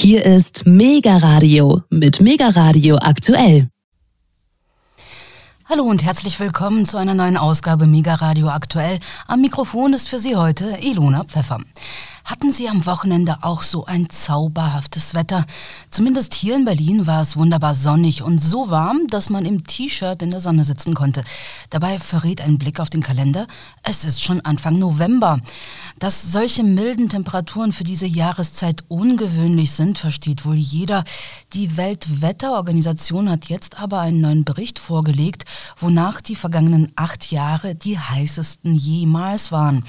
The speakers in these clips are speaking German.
Hier ist Mega Radio mit Mega Radio aktuell. Hallo und herzlich willkommen zu einer neuen Ausgabe Mega Radio aktuell. Am Mikrofon ist für Sie heute Ilona Pfeffer. Hatten Sie am Wochenende auch so ein zauberhaftes Wetter? Zumindest hier in Berlin war es wunderbar sonnig und so warm, dass man im T-Shirt in der Sonne sitzen konnte. Dabei verrät ein Blick auf den Kalender, es ist schon Anfang November. Dass solche milden Temperaturen für diese Jahreszeit ungewöhnlich sind, versteht wohl jeder. Die Weltwetterorganisation hat jetzt aber einen neuen Bericht vorgelegt, wonach die vergangenen acht Jahre die heißesten jemals waren.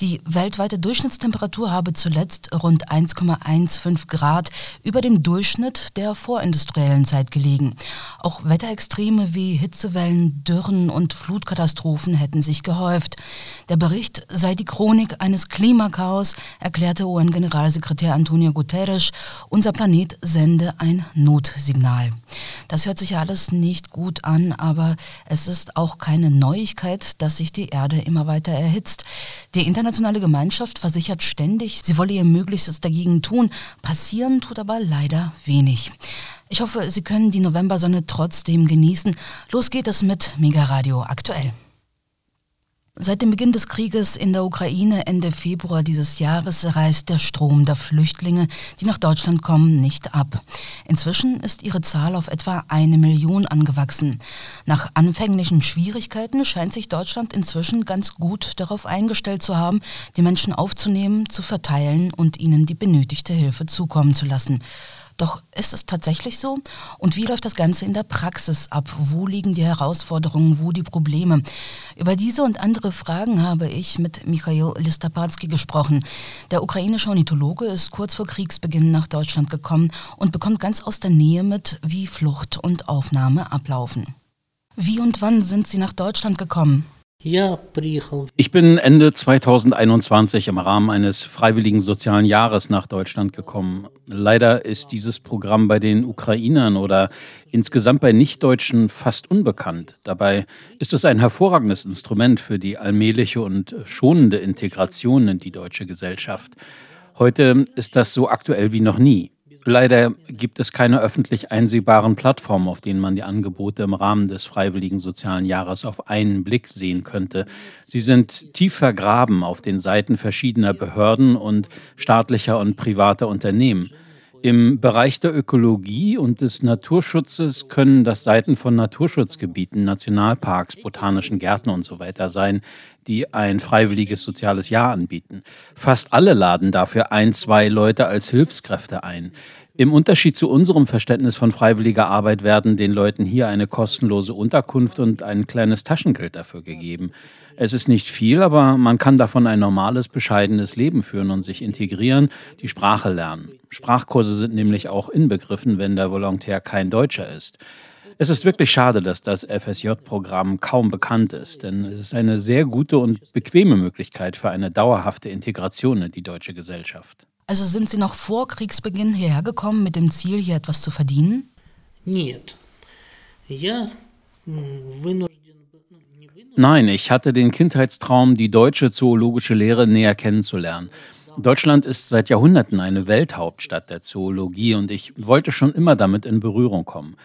Die weltweite Durchschnittstemperatur habe zuletzt rund 1,15 Grad über dem Durchschnitt der vorindustriellen Zeit gelegen. Auch Wetterextreme wie Hitzewellen, Dürren und Flutkatastrophen hätten sich gehäuft. Der Bericht sei die Chronik eines Klimakaos, erklärte UN-Generalsekretär Antonio Guterres. Unser Planet sende ein Notsignal. Das hört sich alles nicht gut an, aber es ist auch keine Neuigkeit, dass sich die Erde immer weiter erhitzt. Die internationale Gemeinschaft versichert ständig, sie wolle ihr Möglichstes dagegen tun. Passieren tut aber leider wenig. Ich hoffe, Sie können die Novembersonne trotzdem genießen. Los geht es mit Mega Radio aktuell. Seit dem Beginn des Krieges in der Ukraine Ende Februar dieses Jahres reißt der Strom der Flüchtlinge, die nach Deutschland kommen, nicht ab. Inzwischen ist ihre Zahl auf etwa eine Million angewachsen. Nach anfänglichen Schwierigkeiten scheint sich Deutschland inzwischen ganz gut darauf eingestellt zu haben, die Menschen aufzunehmen, zu verteilen und ihnen die benötigte Hilfe zukommen zu lassen. Doch ist es tatsächlich so? Und wie läuft das Ganze in der Praxis ab? Wo liegen die Herausforderungen, wo die Probleme? Über diese und andere Fragen habe ich mit Michail Listapatsky gesprochen. Der ukrainische Ornithologe ist kurz vor Kriegsbeginn nach Deutschland gekommen und bekommt ganz aus der Nähe mit, wie Flucht und Aufnahme ablaufen. Wie und wann sind Sie nach Deutschland gekommen? Ich bin Ende 2021 im Rahmen eines freiwilligen sozialen Jahres nach Deutschland gekommen. Leider ist dieses Programm bei den Ukrainern oder insgesamt bei Nichtdeutschen fast unbekannt. Dabei ist es ein hervorragendes Instrument für die allmähliche und schonende Integration in die deutsche Gesellschaft. Heute ist das so aktuell wie noch nie. Leider gibt es keine öffentlich einsehbaren Plattformen, auf denen man die Angebote im Rahmen des Freiwilligen Sozialen Jahres auf einen Blick sehen könnte. Sie sind tief vergraben auf den Seiten verschiedener Behörden und staatlicher und privater Unternehmen. Im Bereich der Ökologie und des Naturschutzes können das Seiten von Naturschutzgebieten, Nationalparks, botanischen Gärten und so weiter sein, die ein freiwilliges soziales Jahr anbieten. Fast alle laden dafür ein, zwei Leute als Hilfskräfte ein. Im Unterschied zu unserem Verständnis von freiwilliger Arbeit werden den Leuten hier eine kostenlose Unterkunft und ein kleines Taschengeld dafür gegeben. Es ist nicht viel, aber man kann davon ein normales, bescheidenes Leben führen und sich integrieren, die Sprache lernen. Sprachkurse sind nämlich auch inbegriffen, wenn der Volontär kein Deutscher ist. Es ist wirklich schade, dass das FSJ-Programm kaum bekannt ist, denn es ist eine sehr gute und bequeme Möglichkeit für eine dauerhafte Integration in die deutsche Gesellschaft. Also sind Sie noch vor Kriegsbeginn hierher gekommen mit dem Ziel, hier etwas zu verdienen? Nein, ich hatte den Kindheitstraum, die deutsche zoologische Lehre näher kennenzulernen. Deutschland ist seit Jahrhunderten eine Welthauptstadt der Zoologie und ich wollte schon immer damit in Berührung kommen.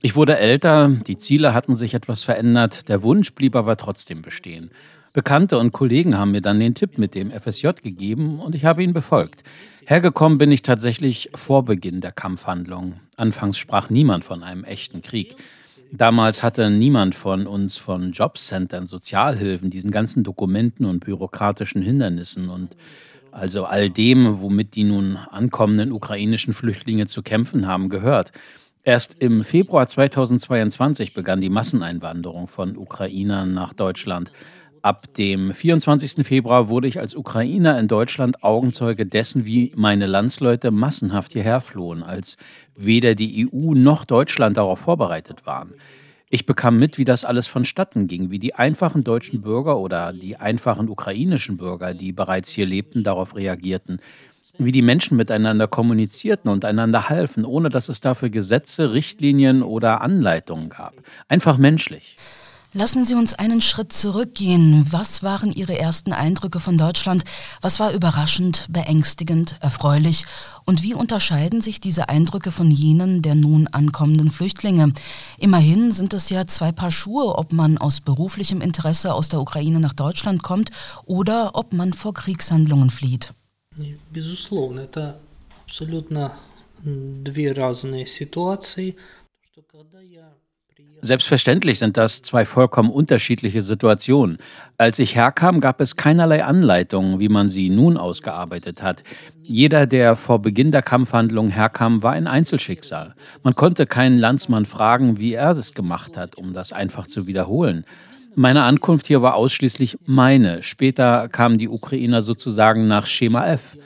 Ich wurde älter, die Ziele hatten sich etwas verändert, der Wunsch blieb aber trotzdem bestehen. Bekannte und Kollegen haben mir dann den Tipp mit dem FSJ gegeben und ich habe ihn befolgt. Hergekommen bin ich tatsächlich vor Beginn der Kampfhandlungen. Anfangs sprach niemand von einem echten Krieg. Damals hatte niemand von uns von Jobcentern, Sozialhilfen, diesen ganzen Dokumenten und bürokratischen Hindernissen und also all dem, womit die nun ankommenden ukrainischen Flüchtlinge zu kämpfen haben, gehört. Erst im Februar 2022 begann die Masseneinwanderung von Ukrainern nach Deutschland. Ab dem 24. Februar wurde ich als Ukrainer in Deutschland Augenzeuge dessen, wie meine Landsleute massenhaft hierher flohen, als weder die EU noch Deutschland darauf vorbereitet waren. Ich bekam mit, wie das alles vonstatten ging, wie die einfachen deutschen Bürger oder die einfachen ukrainischen Bürger, die bereits hier lebten, darauf reagierten, wie die Menschen miteinander kommunizierten und einander halfen, ohne dass es dafür Gesetze, Richtlinien oder Anleitungen gab. Einfach menschlich. Lassen Sie uns einen Schritt zurückgehen. Was waren Ihre ersten Eindrücke von Deutschland? Was war überraschend, beängstigend, erfreulich? Und wie unterscheiden sich diese Eindrücke von jenen der nun ankommenden Flüchtlinge? Immerhin sind es ja zwei Paar Schuhe, ob man aus beruflichem Interesse aus der Ukraine nach Deutschland kommt oder ob man vor Kriegshandlungen flieht. Безусловно, это абсолютно две разные ситуации. Когда я Selbstverständlich sind das zwei vollkommen unterschiedliche Situationen. Als ich herkam, gab es keinerlei Anleitungen, wie man sie nun ausgearbeitet hat. Jeder, der vor Beginn der Kampfhandlung herkam, war ein Einzelschicksal. Man konnte keinen Landsmann fragen, wie er es gemacht hat, um das einfach zu wiederholen. Meine Ankunft hier war ausschließlich meine. Später kamen die Ukrainer sozusagen nach Schema F.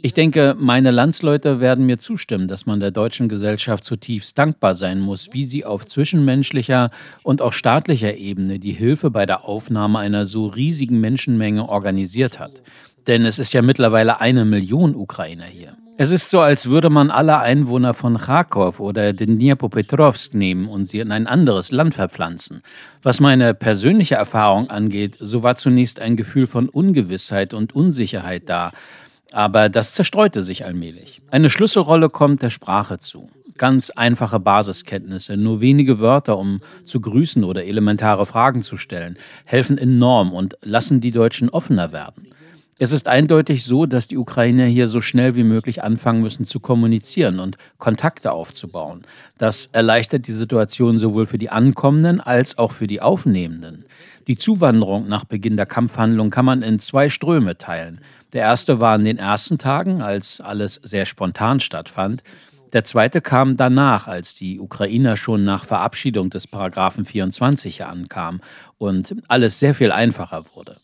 Ich denke, meine Landsleute werden mir zustimmen, dass man der deutschen Gesellschaft zutiefst dankbar sein muss, wie sie auf zwischenmenschlicher und auch staatlicher Ebene die Hilfe bei der Aufnahme einer so riesigen Menschenmenge organisiert hat. Denn es ist ja mittlerweile eine Million Ukrainer hier. Es ist so, als würde man alle Einwohner von Kharkov oder Dnipropetrovsk nehmen und sie in ein anderes Land verpflanzen. Was meine persönliche Erfahrung angeht, so war zunächst ein Gefühl von Ungewissheit und Unsicherheit da. Aber das zerstreute sich allmählich. Eine Schlüsselrolle kommt der Sprache zu. Ganz einfache Basiskenntnisse, nur wenige Wörter, um zu grüßen oder elementare Fragen zu stellen, helfen enorm und lassen die Deutschen offener werden. Es ist eindeutig so, dass die Ukrainer hier so schnell wie möglich anfangen müssen zu kommunizieren und Kontakte aufzubauen. Das erleichtert die Situation sowohl für die Ankommenden als auch für die Aufnehmenden. Die Zuwanderung nach Beginn der Kampfhandlung kann man in zwei Ströme teilen. Der erste war in den ersten Tagen, als alles sehr spontan stattfand. Der zweite kam danach, als die Ukrainer schon nach Verabschiedung des Paragraphen 24 ankamen und alles sehr viel einfacher wurde.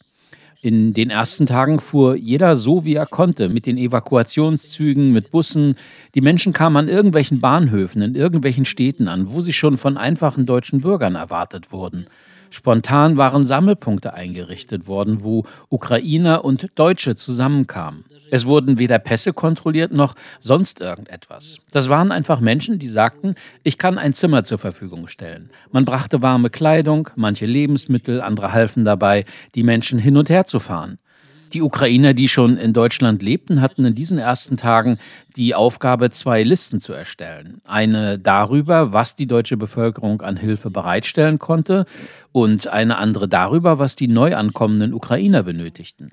In den ersten Tagen fuhr jeder so, wie er konnte, mit den Evakuationszügen, mit Bussen. Die Menschen kamen an irgendwelchen Bahnhöfen in irgendwelchen Städten an, wo sie schon von einfachen deutschen Bürgern erwartet wurden. Spontan waren Sammelpunkte eingerichtet worden, wo Ukrainer und Deutsche zusammenkamen. Es wurden weder Pässe kontrolliert noch sonst irgendetwas. Das waren einfach Menschen, die sagten, ich kann ein Zimmer zur Verfügung stellen. Man brachte warme Kleidung, manche Lebensmittel, andere halfen dabei, die Menschen hin und her zu fahren. Die Ukrainer, die schon in Deutschland lebten, hatten in diesen ersten Tagen die Aufgabe, zwei Listen zu erstellen. Eine darüber, was die deutsche Bevölkerung an Hilfe bereitstellen konnte und eine andere darüber, was die neu ankommenden Ukrainer benötigten.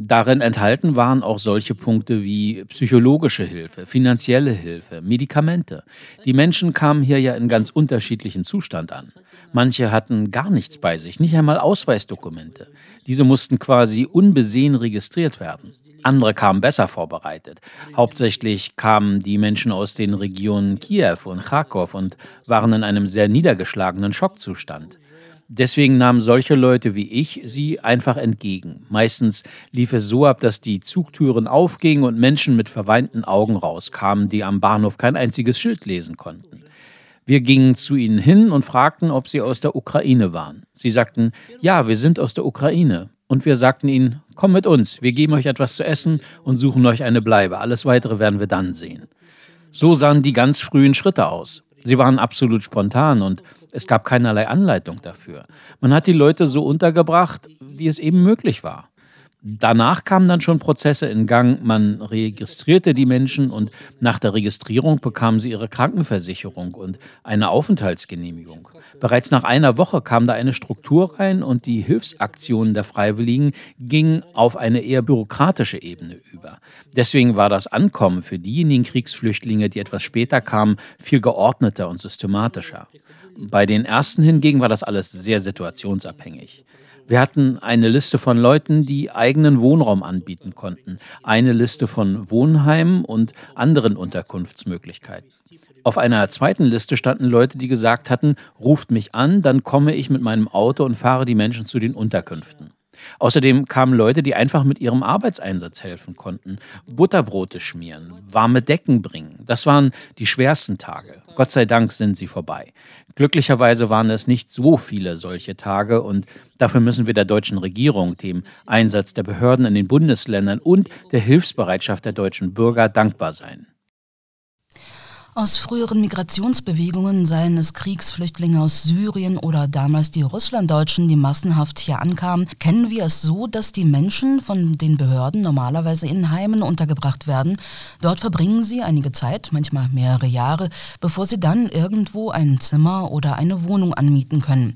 Darin enthalten waren auch solche Punkte wie psychologische Hilfe, finanzielle Hilfe, Medikamente. Die Menschen kamen hier ja in ganz unterschiedlichem Zustand an. Manche hatten gar nichts bei sich, nicht einmal Ausweisdokumente. Diese mussten quasi unbesehen registriert werden. Andere kamen besser vorbereitet. Hauptsächlich kamen die Menschen aus den Regionen Kiew und Kharkov und waren in einem sehr niedergeschlagenen Schockzustand. Deswegen nahmen solche Leute wie ich sie einfach entgegen. Meistens lief es so ab, dass die Zugtüren aufgingen und Menschen mit verweinten Augen rauskamen, die am Bahnhof kein einziges Schild lesen konnten. Wir gingen zu ihnen hin und fragten, ob sie aus der Ukraine waren. Sie sagten, ja, wir sind aus der Ukraine. Und wir sagten ihnen, komm mit uns, wir geben euch etwas zu essen und suchen euch eine Bleibe. Alles weitere werden wir dann sehen. So sahen die ganz frühen Schritte aus. Sie waren absolut spontan und es gab keinerlei Anleitung dafür. Man hat die Leute so untergebracht, wie es eben möglich war. Danach kamen dann schon Prozesse in Gang. Man registrierte die Menschen und nach der Registrierung bekamen sie ihre Krankenversicherung und eine Aufenthaltsgenehmigung. Bereits nach einer Woche kam da eine Struktur rein und die Hilfsaktionen der Freiwilligen gingen auf eine eher bürokratische Ebene über. Deswegen war das Ankommen für diejenigen Kriegsflüchtlinge, die etwas später kamen, viel geordneter und systematischer. Bei den ersten hingegen war das alles sehr situationsabhängig. Wir hatten eine Liste von Leuten, die eigenen Wohnraum anbieten konnten, eine Liste von Wohnheimen und anderen Unterkunftsmöglichkeiten. Auf einer zweiten Liste standen Leute, die gesagt hatten, ruft mich an, dann komme ich mit meinem Auto und fahre die Menschen zu den Unterkünften. Außerdem kamen Leute, die einfach mit ihrem Arbeitseinsatz helfen konnten. Butterbrote schmieren, warme Decken bringen. Das waren die schwersten Tage. Gott sei Dank sind sie vorbei. Glücklicherweise waren es nicht so viele solche Tage und dafür müssen wir der deutschen Regierung, dem Einsatz der Behörden in den Bundesländern und der Hilfsbereitschaft der deutschen Bürger dankbar sein. Aus früheren Migrationsbewegungen, seien es Kriegsflüchtlinge aus Syrien oder damals die Russlanddeutschen, die massenhaft hier ankamen, kennen wir es so, dass die Menschen von den Behörden normalerweise in Heimen untergebracht werden. Dort verbringen sie einige Zeit, manchmal mehrere Jahre, bevor sie dann irgendwo ein Zimmer oder eine Wohnung anmieten können.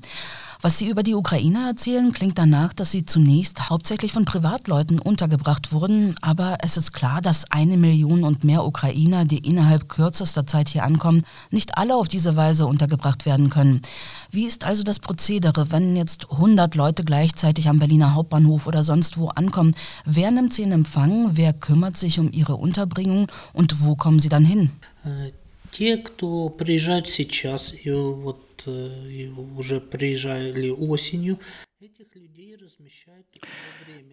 Was Sie über die Ukraine erzählen, klingt danach, dass Sie zunächst hauptsächlich von Privatleuten untergebracht wurden. Aber es ist klar, dass eine Million und mehr Ukrainer, die innerhalb kürzester Zeit hier ankommen, nicht alle auf diese Weise untergebracht werden können. Wie ist also das Prozedere, wenn jetzt 100 Leute gleichzeitig am Berliner Hauptbahnhof oder sonst wo ankommen? Wer nimmt sie in Empfang? Wer kümmert sich um ihre Unterbringung? Und wo kommen sie dann hin? Те, кто приезжают сейчас и вот и уже приезжали осенью,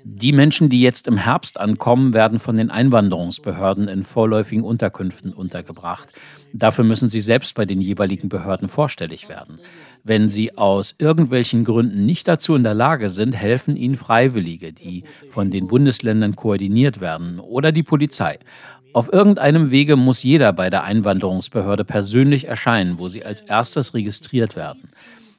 die Menschen, die jetzt im Herbst ankommen, werden von den Einwanderungsbehörden in vorläufigen Unterkünften untergebracht. Dafür müssen sie selbst bei den jeweiligen Behörden vorstellig werden. Wenn sie aus irgendwelchen Gründen nicht dazu in der Lage sind, helfen ihnen Freiwillige, die von den Bundesländern koordiniert werden, oder die Polizei. Auf irgendeinem Wege muss jeder bei der Einwanderungsbehörde persönlich erscheinen, wo sie als erstes registriert werden.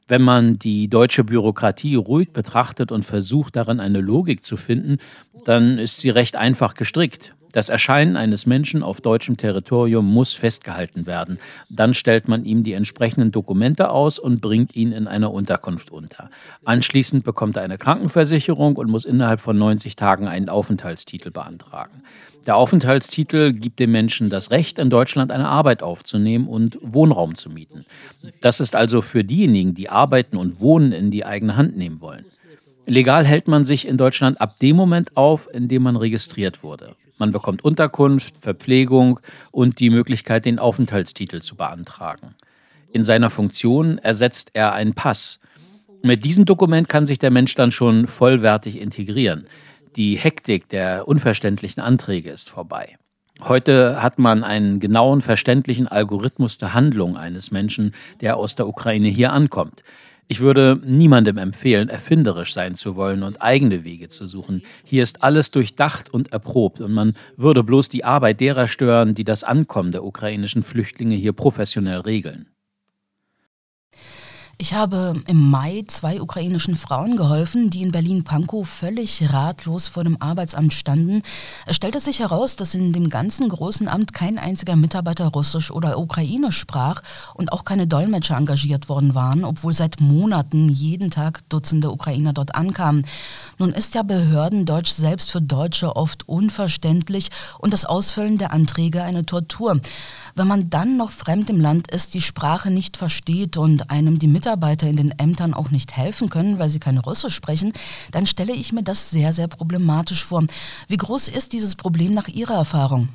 Wenn man die deutsche Bürokratie ruhig betrachtet und versucht, darin eine Logik zu finden, dann ist sie recht einfach gestrickt. Das Erscheinen eines Menschen auf deutschem Territorium muss festgehalten werden. Dann stellt man ihm die entsprechenden Dokumente aus und bringt ihn in einer Unterkunft unter. Anschließend bekommt er eine Krankenversicherung und muss innerhalb von 90 Tagen einen Aufenthaltstitel beantragen. Der Aufenthaltstitel gibt dem Menschen das Recht, in Deutschland eine Arbeit aufzunehmen und Wohnraum zu mieten. Das ist also für diejenigen, die arbeiten und wohnen, in die eigene Hand nehmen wollen. Legal hält man sich in Deutschland ab dem Moment auf, in dem man registriert wurde. Man bekommt Unterkunft, Verpflegung und die Möglichkeit, den Aufenthaltstitel zu beantragen. In seiner Funktion ersetzt er einen Pass. Mit diesem Dokument kann sich der Mensch dann schon vollwertig integrieren. Die Hektik der unverständlichen Anträge ist vorbei. Heute hat man einen genauen, verständlichen Algorithmus der Handlung eines Menschen, der aus der Ukraine hier ankommt. Ich würde niemandem empfehlen, erfinderisch sein zu wollen und eigene Wege zu suchen. Hier ist alles durchdacht und erprobt und man würde bloß die Arbeit derer stören, die das Ankommen der ukrainischen Flüchtlinge hier professionell regeln. Ich habe im Mai zwei ukrainischen Frauen geholfen, die in Berlin-Pankow völlig ratlos vor dem Arbeitsamt standen. Es stellte sich heraus, dass in dem ganzen großen Amt kein einziger Mitarbeiter Russisch oder Ukrainisch sprach und auch keine Dolmetscher engagiert worden waren, obwohl seit Monaten jeden Tag Dutzende Ukrainer dort ankamen. Nun ist ja Behördendeutsch selbst für Deutsche oft unverständlich und das Ausfüllen der Anträge eine Tortur. Wenn man dann noch fremd im Land ist, die Sprache nicht versteht und einem die Mitarbeiter in den Ämtern auch nicht helfen können, weil sie keine Russisch sprechen, dann stelle ich mir das sehr, sehr problematisch vor. Wie groß ist dieses Problem nach Ihrer Erfahrung?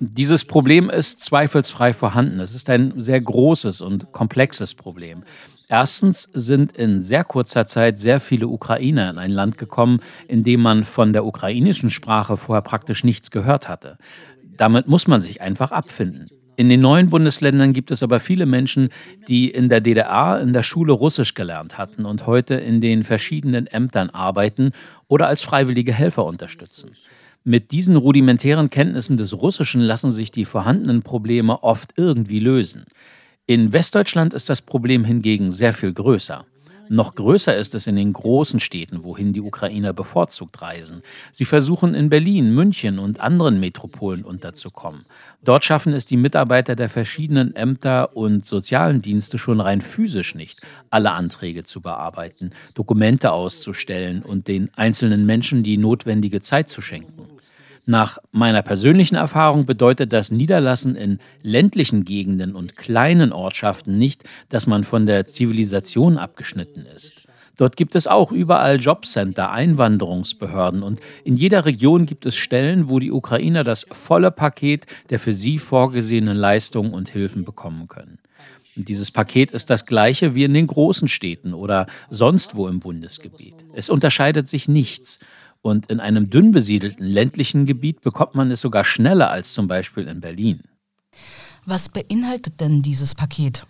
Dieses Problem ist zweifelsfrei vorhanden. Es ist ein sehr großes und komplexes Problem. Erstens sind in sehr kurzer Zeit sehr viele Ukrainer in ein Land gekommen, in dem man von der ukrainischen Sprache vorher praktisch nichts gehört hatte. Damit muss man sich einfach abfinden. In den neuen Bundesländern gibt es aber viele Menschen, die in der DDR in der Schule Russisch gelernt hatten und heute in den verschiedenen Ämtern arbeiten oder als freiwillige Helfer unterstützen. Mit diesen rudimentären Kenntnissen des Russischen lassen sich die vorhandenen Probleme oft irgendwie lösen. In Westdeutschland ist das Problem hingegen sehr viel größer. Noch größer ist es in den großen Städten, wohin die Ukrainer bevorzugt reisen. Sie versuchen in Berlin, München und anderen Metropolen unterzukommen. Dort schaffen es die Mitarbeiter der verschiedenen Ämter und sozialen Dienste schon rein physisch nicht, alle Anträge zu bearbeiten, Dokumente auszustellen und den einzelnen Menschen die notwendige Zeit zu schenken. Nach meiner persönlichen Erfahrung bedeutet das Niederlassen in ländlichen Gegenden und kleinen Ortschaften nicht, dass man von der Zivilisation abgeschnitten ist. Dort gibt es auch überall Jobcenter, Einwanderungsbehörden und in jeder Region gibt es Stellen, wo die Ukrainer das volle Paket der für sie vorgesehenen Leistungen und Hilfen bekommen können. Dieses Paket ist das gleiche wie in den großen Städten oder sonst wo im Bundesgebiet. Es unterscheidet sich nichts. Und in einem dünn besiedelten ländlichen Gebiet bekommt man es sogar schneller als zum Beispiel in Berlin. Was beinhaltet denn dieses Paket?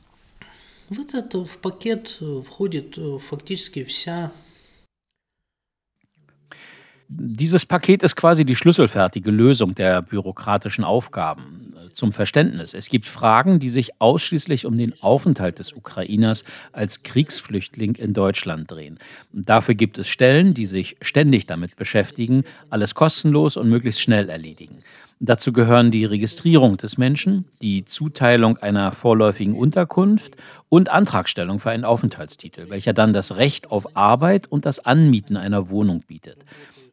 В этот в пакет входит фактически вся dieses Paket ist quasi die schlüsselfertige Lösung der bürokratischen Aufgaben. Zum Verständnis. Es gibt Fragen, die sich ausschließlich um den Aufenthalt des Ukrainers als Kriegsflüchtling in Deutschland drehen. Dafür gibt es Stellen, die sich ständig damit beschäftigen, alles kostenlos und möglichst schnell erledigen. Dazu gehören die Registrierung des Menschen, die Zuteilung einer vorläufigen Unterkunft und Antragstellung für einen Aufenthaltstitel, welcher dann das Recht auf Arbeit und das Anmieten einer Wohnung bietet.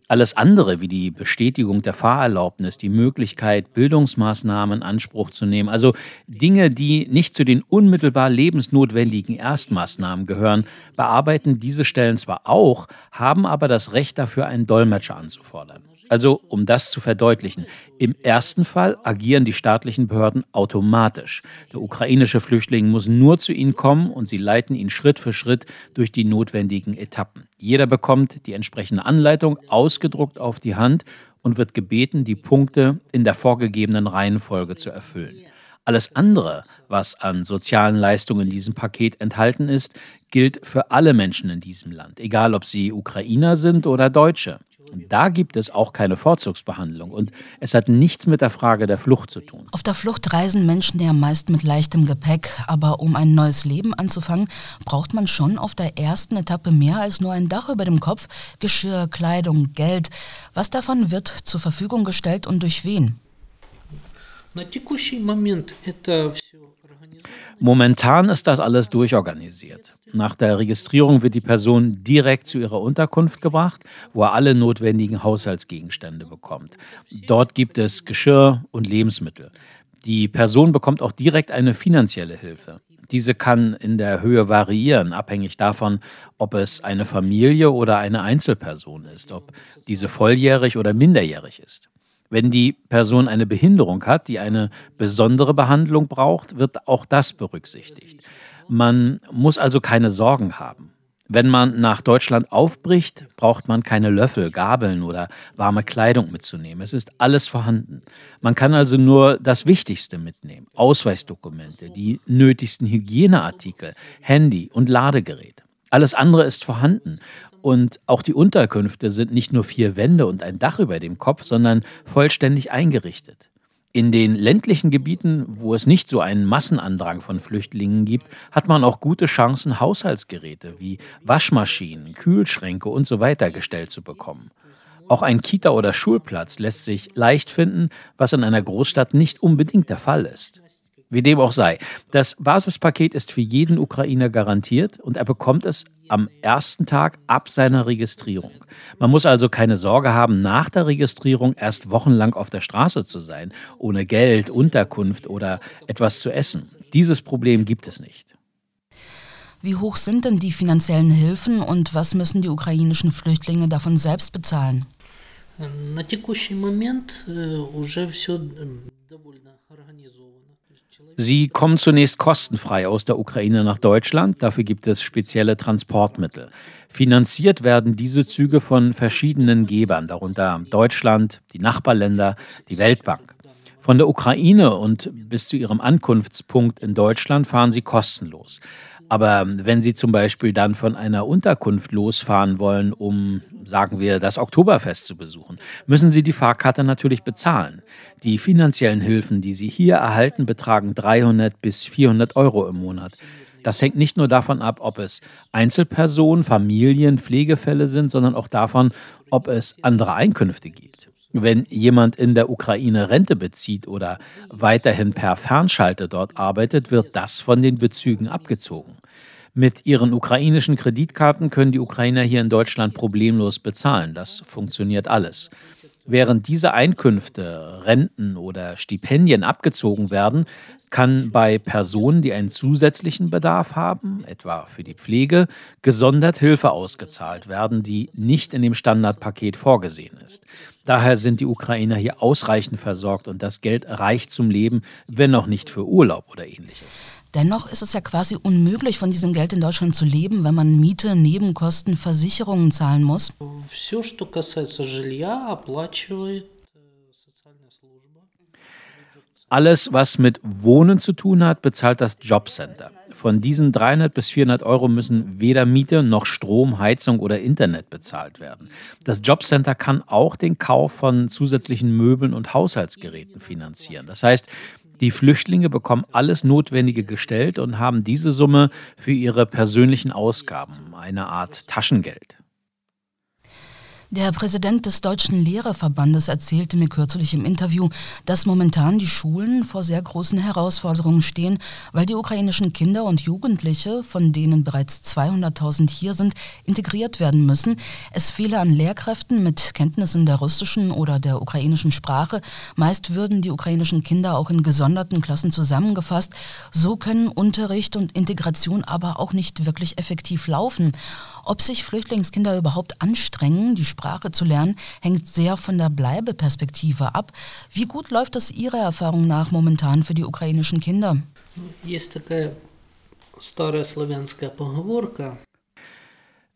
Alles andere, wie die Bestätigung der Fahrerlaubnis, die Möglichkeit, Bildungsmaßnahmen in Anspruch zu nehmen, also Dinge, die nicht zu den unmittelbar lebensnotwendigen Erstmaßnahmen gehören, bearbeiten diese Stellen zwar auch, haben aber das Recht dafür, einen Dolmetscher anzufordern. Also, um das zu verdeutlichen, im ersten Fall agieren die staatlichen Behörden automatisch. Der ukrainische Flüchtling muss nur zu ihnen kommen und sie leiten ihn Schritt für Schritt durch die notwendigen Etappen. Jeder bekommt die entsprechende Anleitung ausgedruckt auf die Hand und wird gebeten, die Punkte in der vorgegebenen Reihenfolge zu erfüllen. Alles andere, was an sozialen Leistungen in diesem Paket enthalten ist, gilt für alle Menschen in diesem Land, egal ob sie Ukrainer sind oder Deutsche. Da gibt es auch keine Vorzugsbehandlung und es hat nichts mit der Frage der Flucht zu tun. Auf der Flucht reisen Menschen ja meist mit leichtem Gepäck, aber um ein neues Leben anzufangen, braucht man schon auf der ersten Etappe mehr als nur ein Dach über dem Kopf, Geschirr, Kleidung, Geld. Was davon wird zur Verfügung gestellt und durch wen? На текущий момент это все Momentan ist das alles durchorganisiert. Nach der Registrierung wird die Person direkt zu ihrer Unterkunft gebracht, wo er alle notwendigen Haushaltsgegenstände bekommt. Dort gibt es Geschirr und Lebensmittel. Die Person bekommt auch direkt eine finanzielle Hilfe. Diese kann in der Höhe variieren, abhängig davon, ob es eine Familie oder eine Einzelperson ist, ob diese volljährig oder minderjährig ist. Wenn die Person eine Behinderung hat, die eine besondere Behandlung braucht, wird auch das berücksichtigt. Man muss also keine Sorgen haben. Wenn man nach Deutschland aufbricht, braucht man keine Löffel, Gabeln oder warme Kleidung mitzunehmen. Es ist alles vorhanden. Man kann also nur das Wichtigste mitnehmen. Ausweisdokumente, die nötigsten Hygieneartikel, Handy und Ladegerät. Alles andere ist vorhanden und auch die Unterkünfte sind nicht nur vier Wände und ein Dach über dem Kopf, sondern vollständig eingerichtet. In den ländlichen Gebieten, wo es nicht so einen Massenandrang von Flüchtlingen gibt, hat man auch gute Chancen, Haushaltsgeräte wie Waschmaschinen, Kühlschränke und so weiter gestellt zu bekommen. Auch ein Kita- oder Schulplatz lässt sich leicht finden, was in einer Großstadt nicht unbedingt der Fall ist. Wie dem auch sei, das Basispaket ist für jeden Ukrainer garantiert und er bekommt es am ersten Tag ab seiner Registrierung. Man muss also keine Sorge haben, nach der Registrierung erst wochenlang auf der Straße zu sein, ohne Geld, Unterkunft oder etwas zu essen. Dieses Problem gibt es nicht. Wie hoch sind denn die finanziellen Hilfen und was müssen die ukrainischen Flüchtlinge davon selbst bezahlen? На текущий момент уже все довольно организовано. Sie kommen zunächst kostenfrei aus der Ukraine nach Deutschland. Dafür gibt es spezielle Transportmittel. Finanziert werden diese Züge von verschiedenen Gebern, darunter Deutschland, die Nachbarländer, die Weltbank. Von der Ukraine und bis zu ihrem Ankunftspunkt in Deutschland fahren sie kostenlos. Aber wenn Sie zum Beispiel dann von einer Unterkunft losfahren wollen, um, sagen wir, das Oktoberfest zu besuchen, müssen Sie die Fahrkarte natürlich bezahlen. Die finanziellen Hilfen, die Sie hier erhalten, betragen 300 bis 400 Euro im Monat. Das hängt nicht nur davon ab, ob es Einzelpersonen, Familien, Pflegefälle sind, sondern auch davon, ob es andere Einkünfte gibt. Wenn jemand in der Ukraine Rente bezieht oder weiterhin per Fernschalte dort arbeitet, wird das von den Bezügen abgezogen. Mit ihren ukrainischen Kreditkarten können die Ukrainer hier in Deutschland problemlos bezahlen. Das funktioniert alles. Während diese Einkünfte, Renten oder Stipendien abgezogen werden, kann bei Personen, die einen zusätzlichen Bedarf haben, etwa für die Pflege, gesondert Hilfe ausgezahlt werden, die nicht in dem Standardpaket vorgesehen ist. Daher sind die Ukrainer hier ausreichend versorgt und das Geld reicht zum Leben, wenn auch nicht für Urlaub oder ähnliches. Dennoch ist es ja quasi unmöglich, von diesem Geld in Deutschland zu leben, wenn man Miete, Nebenkosten, Versicherungen zahlen muss. Alles, was mit Wohnen zu tun hat, bezahlt das Jobcenter. Von diesen 300 bis 400 Euro müssen weder Miete noch Strom, Heizung oder Internet bezahlt werden. Das Jobcenter kann auch den Kauf von zusätzlichen Möbeln und Haushaltsgeräten finanzieren. Das heißt, die Flüchtlinge bekommen alles Notwendige gestellt und haben diese Summe für ihre persönlichen Ausgaben, eine Art Taschengeld. Der Präsident des Deutschen Lehrerverbandes erzählte mir kürzlich im Interview, dass momentan die Schulen vor sehr großen Herausforderungen stehen, weil die ukrainischen Kinder und Jugendliche, von denen bereits 200.000 hier sind, integriert werden müssen. Es fehle an Lehrkräften mit Kenntnissen der russischen oder der ukrainischen Sprache. Meist würden die ukrainischen Kinder auch in gesonderten Klassen zusammengefasst. So können Unterricht und Integration aber auch nicht wirklich effektiv laufen. Ob sich Flüchtlingskinder überhaupt anstrengen, die Sprache zu lernen, hängt sehr von der Bleibeperspektive ab. Wie gut läuft es Ihrer Erfahrung nach momentan für die ukrainischen Kinder?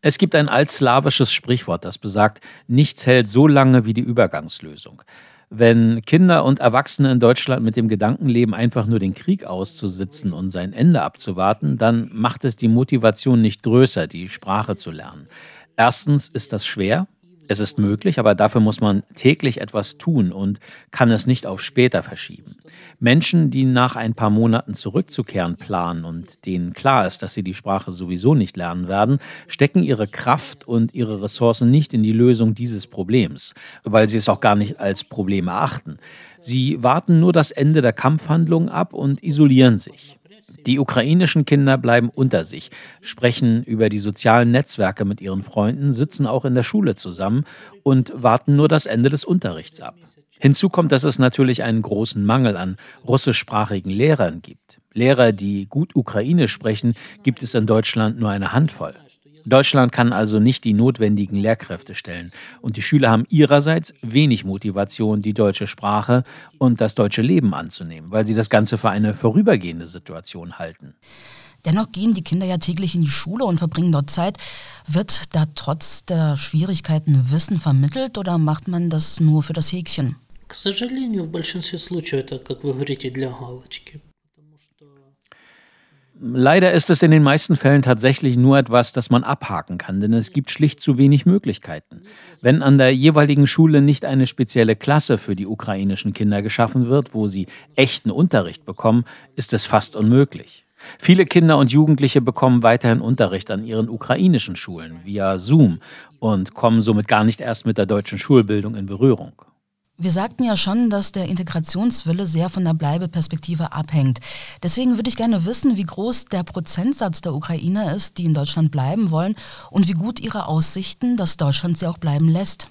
Es gibt ein altslawisches Sprichwort, das besagt, nichts hält so lange wie die Übergangslösung. Wenn Kinder und Erwachsene in Deutschland mit dem Gedanken leben, einfach nur den Krieg auszusitzen und sein Ende abzuwarten, dann macht es die Motivation nicht größer, die Sprache zu lernen. Erstens ist das schwer, es ist möglich, aber dafür muss man täglich etwas tun und kann es nicht auf später verschieben. Menschen, die nach ein paar Monaten zurückzukehren planen und denen klar ist, dass sie die Sprache sowieso nicht lernen werden, stecken ihre Kraft und ihre Ressourcen nicht in die Lösung dieses Problems, weil sie es auch gar nicht als Problem erachten. Sie warten nur das Ende der Kampfhandlungen ab und isolieren sich. Die ukrainischen Kinder bleiben unter sich, sprechen über die sozialen Netzwerke mit ihren Freunden, sitzen auch in der Schule zusammen und warten nur das Ende des Unterrichts ab. Hinzu kommt, dass es natürlich einen großen Mangel an russischsprachigen Lehrern gibt. Lehrer, die gut Ukrainisch sprechen, gibt es in Deutschland nur eine Handvoll. Deutschland kann also nicht die notwendigen Lehrkräfte stellen. Und die Schüler haben ihrerseits wenig Motivation, die deutsche Sprache und das deutsche Leben anzunehmen, weil sie das Ganze für eine vorübergehende Situation halten. Dennoch gehen die Kinder ja täglich in die Schule und verbringen dort Zeit. Wird da trotz der Schwierigkeiten Wissen vermittelt oder macht man das nur für das Häkchen? К сожалению, в большинстве случаев это, как вы говорите, для галочки. Leider ist es in den meisten Fällen tatsächlich nur etwas, das man abhaken kann, denn es gibt schlicht zu wenig Möglichkeiten. Wenn an der jeweiligen Schule nicht eine spezielle Klasse für die ukrainischen Kinder geschaffen wird, wo sie echten Unterricht bekommen, ist es fast unmöglich. Viele Kinder und Jugendliche bekommen weiterhin Unterricht an ihren ukrainischen Schulen via Zoom und kommen somit gar nicht erst mit der deutschen Schulbildung in Berührung. Wir sagten ja schon, dass der Integrationswille sehr von der Bleibeperspektive abhängt. Deswegen würde ich gerne wissen, wie groß der Prozentsatz der Ukrainer ist, die in Deutschland bleiben wollen und wie gut ihre Aussichten, dass Deutschland sie auch bleiben lässt.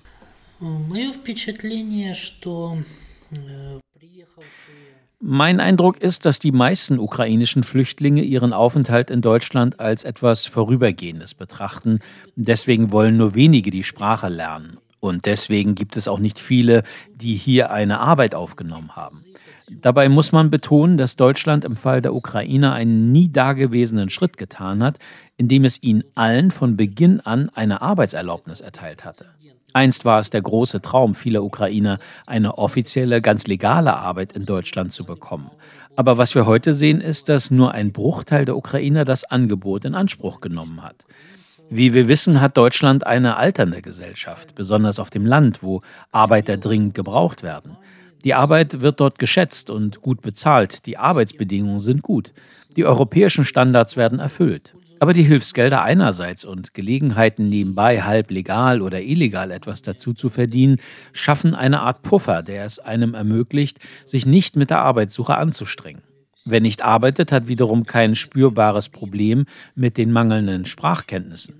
Mein Eindruck ist, dass die meisten ukrainischen Flüchtlinge ihren Aufenthalt in Deutschland als etwas Vorübergehendes betrachten. Deswegen wollen nur wenige die Sprache lernen. Und deswegen gibt es auch nicht viele, die hier eine Arbeit aufgenommen haben. Dabei muss man betonen, dass Deutschland im Fall der Ukrainer einen nie dagewesenen Schritt getan hat, indem es ihnen allen von Beginn an eine Arbeitserlaubnis erteilt hatte. Einst war es der große Traum vieler Ukrainer, eine offizielle, ganz legale Arbeit in Deutschland zu bekommen. Aber was wir heute sehen, ist, dass nur ein Bruchteil der Ukrainer das Angebot in Anspruch genommen hat. Wie wir wissen, hat Deutschland eine alternde Gesellschaft, besonders auf dem Land, wo Arbeiter dringend gebraucht werden. Die Arbeit wird dort geschätzt und gut bezahlt, die Arbeitsbedingungen sind gut, die europäischen Standards werden erfüllt. Aber die Hilfsgelder einerseits und Gelegenheiten nebenbei halb legal oder illegal etwas dazu zu verdienen, schaffen eine Art Puffer, der es einem ermöglicht, sich nicht mit der Arbeitssuche anzustrengen. Wer nicht arbeitet, hat wiederum kein spürbares Problem mit den mangelnden Sprachkenntnissen.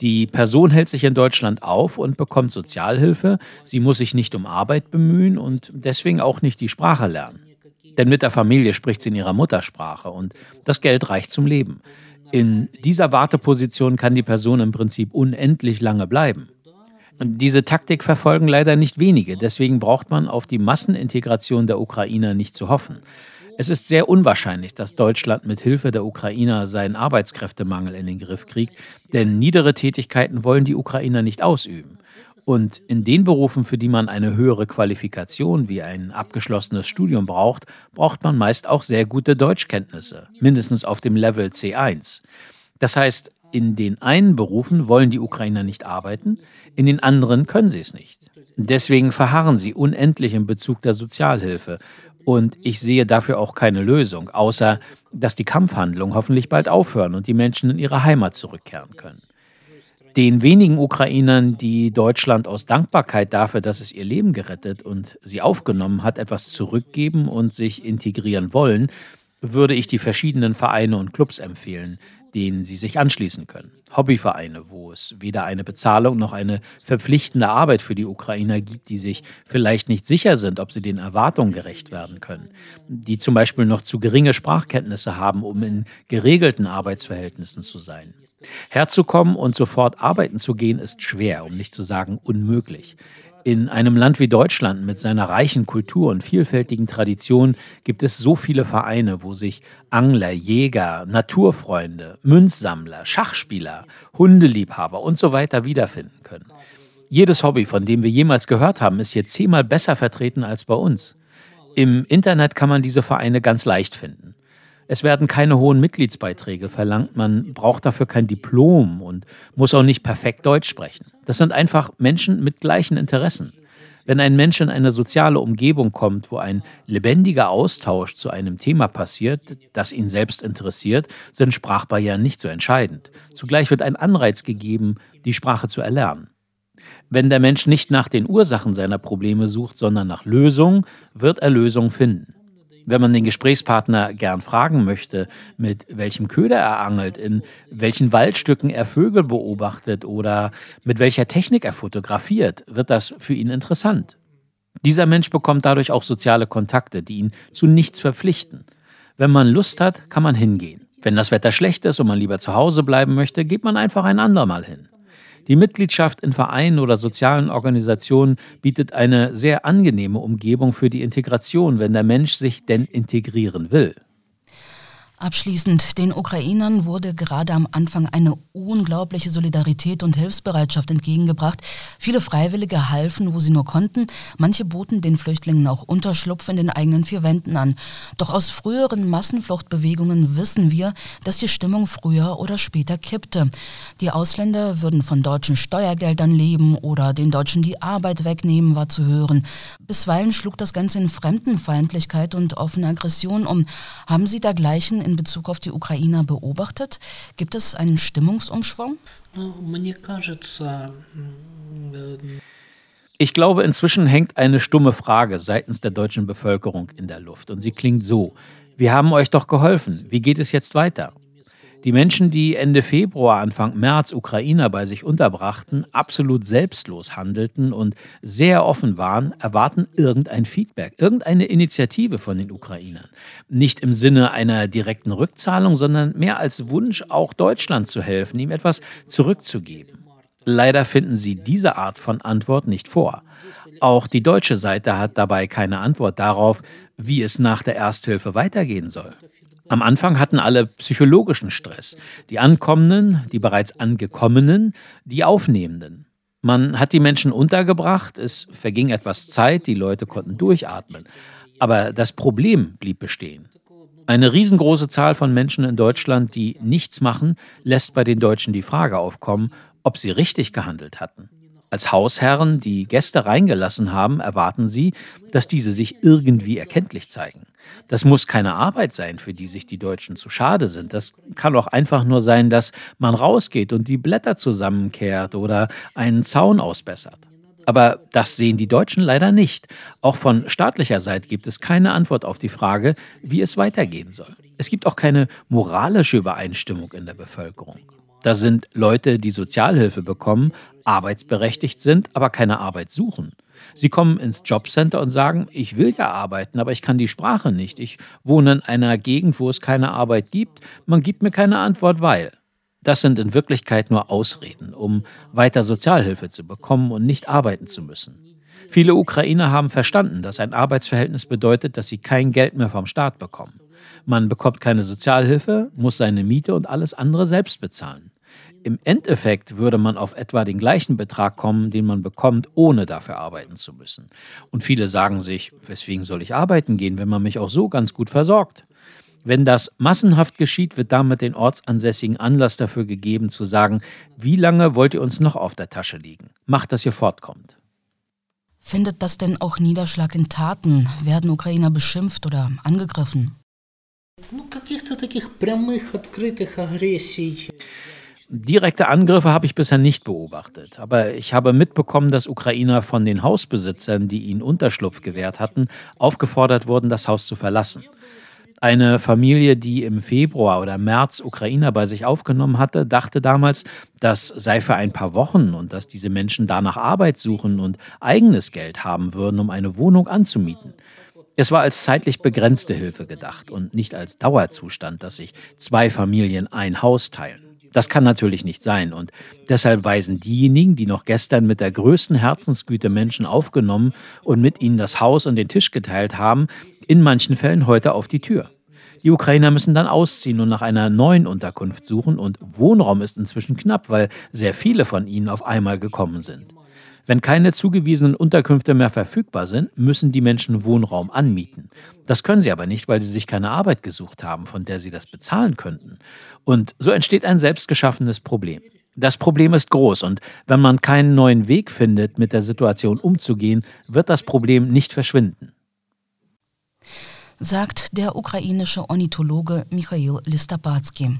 Die Person hält sich in Deutschland auf und bekommt Sozialhilfe. Sie muss sich nicht um Arbeit bemühen und deswegen auch nicht die Sprache lernen. Denn mit der Familie spricht sie in ihrer Muttersprache und das Geld reicht zum Leben. In dieser Warteposition kann die Person im Prinzip unendlich lange bleiben. Und diese Taktik verfolgen leider nicht wenige. Deswegen braucht man auf die Massenintegration der Ukrainer nicht zu hoffen. Es ist sehr unwahrscheinlich, dass Deutschland mit Hilfe der Ukrainer seinen Arbeitskräftemangel in den Griff kriegt, denn niedere Tätigkeiten wollen die Ukrainer nicht ausüben. Und in den Berufen, für die man eine höhere Qualifikation wie ein abgeschlossenes Studium braucht, braucht man meist auch sehr gute Deutschkenntnisse, mindestens auf dem Level C1. Das heißt, in den einen Berufen wollen die Ukrainer nicht arbeiten, in den anderen können sie es nicht. Deswegen verharren sie unendlich in Bezug der Sozialhilfe. Und ich sehe dafür auch keine Lösung, außer dass die Kampfhandlungen hoffentlich bald aufhören und die Menschen in ihre Heimat zurückkehren können. Den wenigen Ukrainern, die Deutschland aus Dankbarkeit dafür, dass es ihr Leben gerettet und sie aufgenommen hat, etwas zurückgeben und sich integrieren wollen, würde ich die verschiedenen Vereine und Clubs empfehlen, denen sie sich anschließen können. Hobbyvereine, wo es weder eine Bezahlung noch eine verpflichtende Arbeit für die Ukrainer gibt, die sich vielleicht nicht sicher sind, ob sie den Erwartungen gerecht werden können, die zum Beispiel noch zu geringe Sprachkenntnisse haben, um in geregelten Arbeitsverhältnissen zu sein. Herzukommen und sofort arbeiten zu gehen, ist schwer, um nicht zu sagen unmöglich. In einem Land wie Deutschland mit seiner reichen Kultur und vielfältigen Tradition gibt es so viele Vereine, wo sich Angler, Jäger, Naturfreunde, Münzsammler, Schachspieler, Hundeliebhaber und so weiter wiederfinden können. Jedes Hobby, von dem wir jemals gehört haben, ist hier zehnmal besser vertreten als bei uns. Im Internet kann man diese Vereine ganz leicht finden. Es werden keine hohen Mitgliedsbeiträge verlangt, man braucht dafür kein Diplom und muss auch nicht perfekt Deutsch sprechen. Das sind einfach Menschen mit gleichen Interessen. Wenn ein Mensch in eine soziale Umgebung kommt, wo ein lebendiger Austausch zu einem Thema passiert, das ihn selbst interessiert, sind Sprachbarrieren nicht so entscheidend. Zugleich wird ein Anreiz gegeben, die Sprache zu erlernen. Wenn der Mensch nicht nach den Ursachen seiner Probleme sucht, sondern nach Lösungen, wird er Lösungen finden. Wenn man den Gesprächspartner gern fragen möchte, mit welchem Köder er angelt, in welchen Waldstücken er Vögel beobachtet oder mit welcher Technik er fotografiert, wird das für ihn interessant. Dieser Mensch bekommt dadurch auch soziale Kontakte, die ihn zu nichts verpflichten. Wenn man Lust hat, kann man hingehen. Wenn das Wetter schlecht ist und man lieber zu Hause bleiben möchte, geht man einfach ein andermal hin. Die Mitgliedschaft in Vereinen oder sozialen Organisationen bietet eine sehr angenehme Umgebung für die Integration, wenn der Mensch sich denn integrieren will. Abschließend, den Ukrainern wurde gerade am Anfang eine unglaubliche Solidarität und Hilfsbereitschaft entgegengebracht. Viele Freiwillige halfen, wo sie nur konnten. Manche boten den Flüchtlingen auch Unterschlupf in den eigenen vier Wänden an. Doch aus früheren Massenfluchtbewegungen wissen wir, dass die Stimmung früher oder später kippte. Die Ausländer würden von deutschen Steuergeldern leben oder den Deutschen die Arbeit wegnehmen, war zu hören. Bisweilen schlug das Ganze in Fremdenfeindlichkeit und offene Aggression um. Haben Sie dergleichen in in Bezug auf die Ukrainer beobachtet? Gibt es einen Stimmungsumschwung? Ich glaube, inzwischen hängt eine stumme Frage seitens der deutschen Bevölkerung in der Luft und sie klingt so. Wir haben euch doch geholfen. Wie geht es jetzt weiter? Die Menschen, die Ende Februar, Anfang März Ukrainer bei sich unterbrachten, absolut selbstlos handelten und sehr offen waren, erwarten irgendein Feedback, irgendeine Initiative von den Ukrainern. Nicht im Sinne einer direkten Rückzahlung, sondern mehr als Wunsch, auch Deutschland zu helfen, ihm etwas zurückzugeben. Leider finden sie diese Art von Antwort nicht vor. Auch die deutsche Seite hat dabei keine Antwort darauf, wie es nach der Ersthilfe weitergehen soll. Am Anfang hatten alle psychologischen Stress. Die Ankommenden, die bereits Angekommenen, die Aufnehmenden. Man hat die Menschen untergebracht, es verging etwas Zeit, die Leute konnten durchatmen. Aber das Problem blieb bestehen. Eine riesengroße Zahl von Menschen in Deutschland, die nichts machen, lässt bei den Deutschen die Frage aufkommen, ob sie richtig gehandelt hatten. Als Hausherren, die Gäste reingelassen haben, erwarten sie, dass diese sich irgendwie erkenntlich zeigen. Das muss keine Arbeit sein, für die sich die Deutschen zu schade sind. Das kann auch einfach nur sein, dass man rausgeht und die Blätter zusammenkehrt oder einen Zaun ausbessert. Aber das sehen die Deutschen leider nicht. Auch von staatlicher Seite gibt es keine Antwort auf die Frage, wie es weitergehen soll. Es gibt auch keine moralische Übereinstimmung in der Bevölkerung. Da sind Leute, die Sozialhilfe bekommen, arbeitsberechtigt sind, aber keine Arbeit suchen. Sie kommen ins Jobcenter und sagen, ich will ja arbeiten, aber ich kann die Sprache nicht. Ich wohne in einer Gegend, wo es keine Arbeit gibt. Man gibt mir keine Antwort, weil. Das sind in Wirklichkeit nur Ausreden, um weiter Sozialhilfe zu bekommen und nicht arbeiten zu müssen. Viele Ukrainer haben verstanden, dass ein Arbeitsverhältnis bedeutet, dass sie kein Geld mehr vom Staat bekommen. Man bekommt keine Sozialhilfe, muss seine Miete und alles andere selbst bezahlen. Im Endeffekt würde man auf etwa den gleichen Betrag kommen, den man bekommt, ohne dafür arbeiten zu müssen. Und viele sagen sich, weswegen soll ich arbeiten gehen, wenn man mich auch so ganz gut versorgt? Wenn das massenhaft geschieht, wird damit den Ortsansässigen Anlass dafür gegeben zu sagen, wie lange wollt ihr uns noch auf der Tasche liegen? Macht, dass ihr fortkommt. Findet das denn auch Niederschlag in Taten? Werden Ukrainer beschimpft oder angegriffen? Direkte Angriffe habe ich bisher nicht beobachtet, aber ich habe mitbekommen, dass Ukrainer von den Hausbesitzern, die ihnen Unterschlupf gewährt hatten, aufgefordert wurden, das Haus zu verlassen. Eine Familie, die im Februar oder März Ukrainer bei sich aufgenommen hatte, dachte damals, das sei für ein paar Wochen und dass diese Menschen danach Arbeit suchen und eigenes Geld haben würden, um eine Wohnung anzumieten. Es war als zeitlich begrenzte Hilfe gedacht und nicht als Dauerzustand, dass sich zwei Familien ein Haus teilen. Das kann natürlich nicht sein und deshalb weisen diejenigen, die noch gestern mit der größten Herzensgüte Menschen aufgenommen und mit ihnen das Haus und den Tisch geteilt haben, in manchen Fällen heute auf die Tür. Die Ukrainer müssen dann ausziehen und nach einer neuen Unterkunft suchen und Wohnraum ist inzwischen knapp, weil sehr viele von ihnen auf einmal gekommen sind. Wenn keine zugewiesenen Unterkünfte mehr verfügbar sind, müssen die Menschen Wohnraum anmieten. Das können sie aber nicht, weil sie sich keine Arbeit gesucht haben, von der sie das bezahlen könnten. Und so entsteht ein selbstgeschaffenes Problem. Das Problem ist groß und wenn man keinen neuen Weg findet, mit der Situation umzugehen, wird das Problem nicht verschwinden. Sagt der ukrainische Ornithologe Michail Listabatsky.